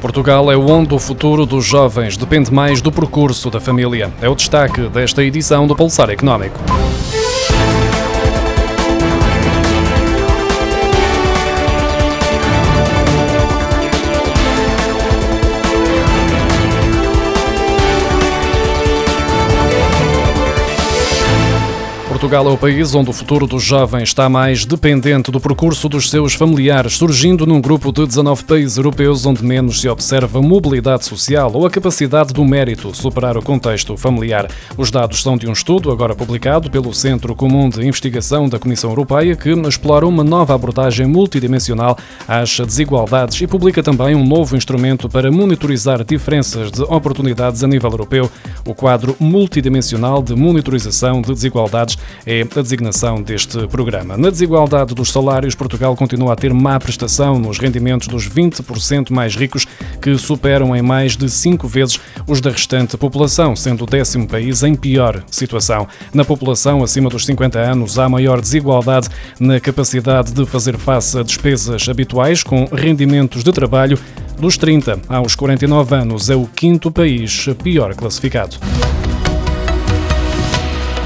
Portugal é onde o futuro dos jovens depende mais do percurso da família. É o destaque desta edição do Pulsar Económico. Portugal é o país onde o futuro dos jovens está mais dependente do percurso dos seus familiares, surgindo num grupo de 19 países europeus onde menos se observa mobilidade social ou a capacidade do mérito superar o contexto familiar. Os dados são de um estudo agora publicado pelo Centro Comum de Investigação da Comissão Europeia que explora uma nova abordagem multidimensional às desigualdades e publica também um novo instrumento para monitorizar diferenças de oportunidades a nível europeu, o quadro multidimensional de monitorização de desigualdades é a designação deste programa. Na desigualdade dos salários, Portugal continua a ter má prestação nos rendimentos dos 20% mais ricos, que superam em mais de cinco vezes os da restante população, sendo o décimo país em pior situação. Na população acima dos 50 anos, há maior desigualdade na capacidade de fazer face a despesas habituais com rendimentos de trabalho. Dos 30 aos 49 anos, é o quinto país pior classificado.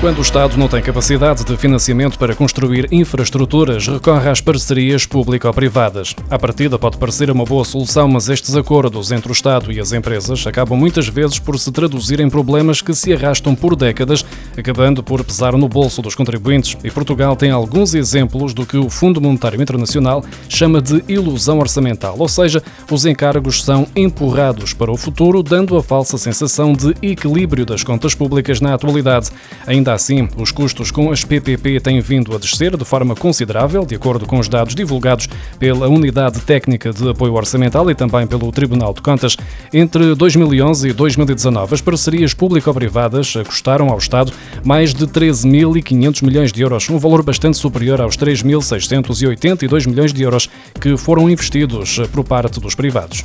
Quando o Estado não tem capacidade de financiamento para construir infraestruturas, recorre às parcerias público-privadas. A partida pode parecer uma boa solução, mas estes acordos entre o Estado e as empresas acabam muitas vezes por se traduzir em problemas que se arrastam por décadas, acabando por pesar no bolso dos contribuintes. E Portugal tem alguns exemplos do que o Fundo Monetário Internacional chama de ilusão orçamental, ou seja, os encargos são empurrados para o futuro, dando a falsa sensação de equilíbrio das contas públicas na atualidade. Ainda Ainda assim, os custos com as PPP têm vindo a descer de forma considerável, de acordo com os dados divulgados pela Unidade Técnica de Apoio Orçamental e também pelo Tribunal de Contas. Entre 2011 e 2019, as parcerias público-privadas custaram ao Estado mais de 13.500 milhões de euros, um valor bastante superior aos 3.682 milhões de euros que foram investidos por parte dos privados.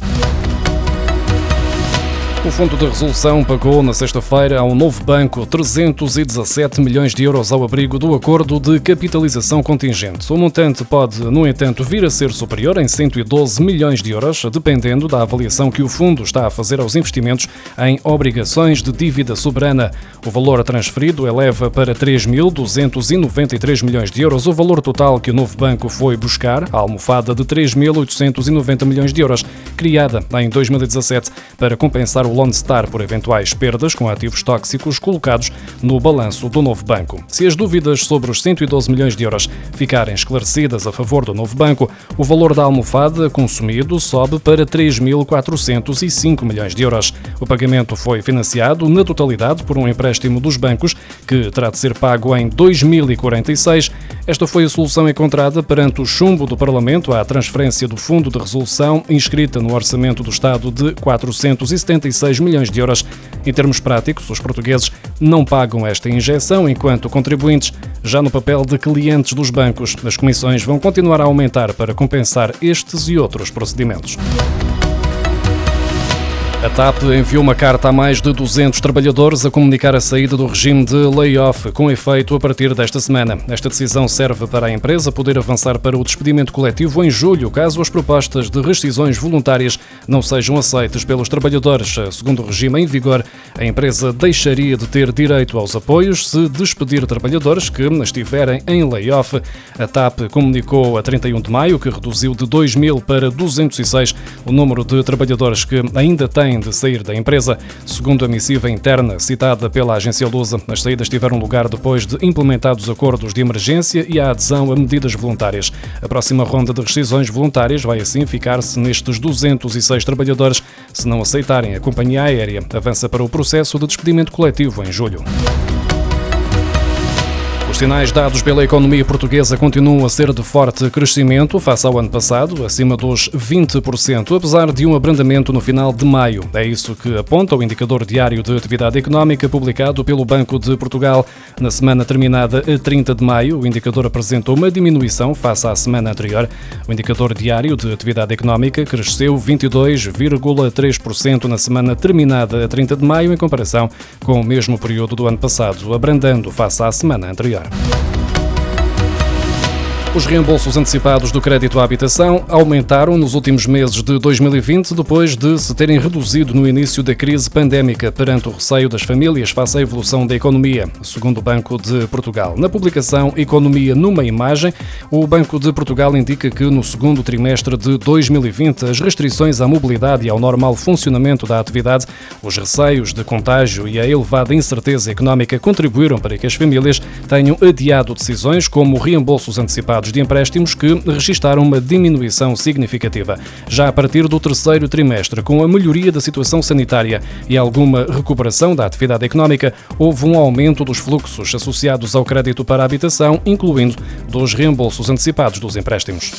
O Fundo de Resolução pagou na sexta-feira ao novo banco 317 milhões de euros ao abrigo do acordo de capitalização contingente. O montante pode, no entanto, vir a ser superior em 112 milhões de euros, dependendo da avaliação que o fundo está a fazer aos investimentos em obrigações de dívida soberana. O valor transferido eleva para 3.293 milhões de euros o valor total que o novo banco foi buscar, a almofada de 3.890 milhões de euros, criada em 2017 para compensar o Lone Star por eventuais perdas com ativos tóxicos colocados no balanço do novo banco. Se as dúvidas sobre os 112 milhões de euros ficarem esclarecidas a favor do novo banco, o valor da almofada consumido sobe para 3.405 milhões de euros. O pagamento foi financiado na totalidade por um empréstimo dos bancos, que terá de ser pago em 2046. Esta foi a solução encontrada perante o chumbo do Parlamento à transferência do Fundo de Resolução inscrita no Orçamento do Estado de 476 6 milhões de euros. Em termos práticos, os portugueses não pagam esta injeção, enquanto contribuintes, já no papel de clientes dos bancos, as comissões vão continuar a aumentar para compensar estes e outros procedimentos. A TAP enviou uma carta a mais de 200 trabalhadores a comunicar a saída do regime de layoff, com efeito a partir desta semana. Esta decisão serve para a empresa poder avançar para o despedimento coletivo em julho, caso as propostas de rescisões voluntárias não sejam aceitas pelos trabalhadores. Segundo o regime em vigor, a empresa deixaria de ter direito aos apoios se despedir trabalhadores que estiverem em layoff. A TAP comunicou a 31 de maio que reduziu de 2 mil para 206 o número de trabalhadores que ainda têm de sair da empresa. Segundo a missiva interna citada pela agência Lusa, as saídas tiveram lugar depois de implementados acordos de emergência e a adesão a medidas voluntárias. A próxima ronda de rescisões voluntárias vai assim ficar-se nestes 206 trabalhadores. Se não aceitarem a companhia aérea, avança para o processo de despedimento coletivo em julho. Os sinais dados pela economia portuguesa continuam a ser de forte crescimento face ao ano passado, acima dos 20%, apesar de um abrandamento no final de maio. É isso que aponta o indicador diário de atividade económica publicado pelo Banco de Portugal. Na semana terminada a 30 de maio, o indicador apresentou uma diminuição face à semana anterior. O indicador diário de atividade económica cresceu 22,3% na semana terminada a 30 de maio, em comparação com o mesmo período do ano passado, abrandando face à semana anterior. Yeah. Os reembolsos antecipados do crédito à habitação aumentaram nos últimos meses de 2020, depois de se terem reduzido no início da crise pandémica perante o receio das famílias face à evolução da economia, segundo o Banco de Portugal. Na publicação Economia numa Imagem, o Banco de Portugal indica que no segundo trimestre de 2020 as restrições à mobilidade e ao normal funcionamento da atividade, os receios de contágio e a elevada incerteza económica contribuíram para que as famílias tenham adiado decisões como reembolsos antecipados de empréstimos que registaram uma diminuição significativa. Já a partir do terceiro trimestre, com a melhoria da situação sanitária e alguma recuperação da atividade económica, houve um aumento dos fluxos associados ao crédito para a habitação, incluindo dos reembolsos antecipados dos empréstimos.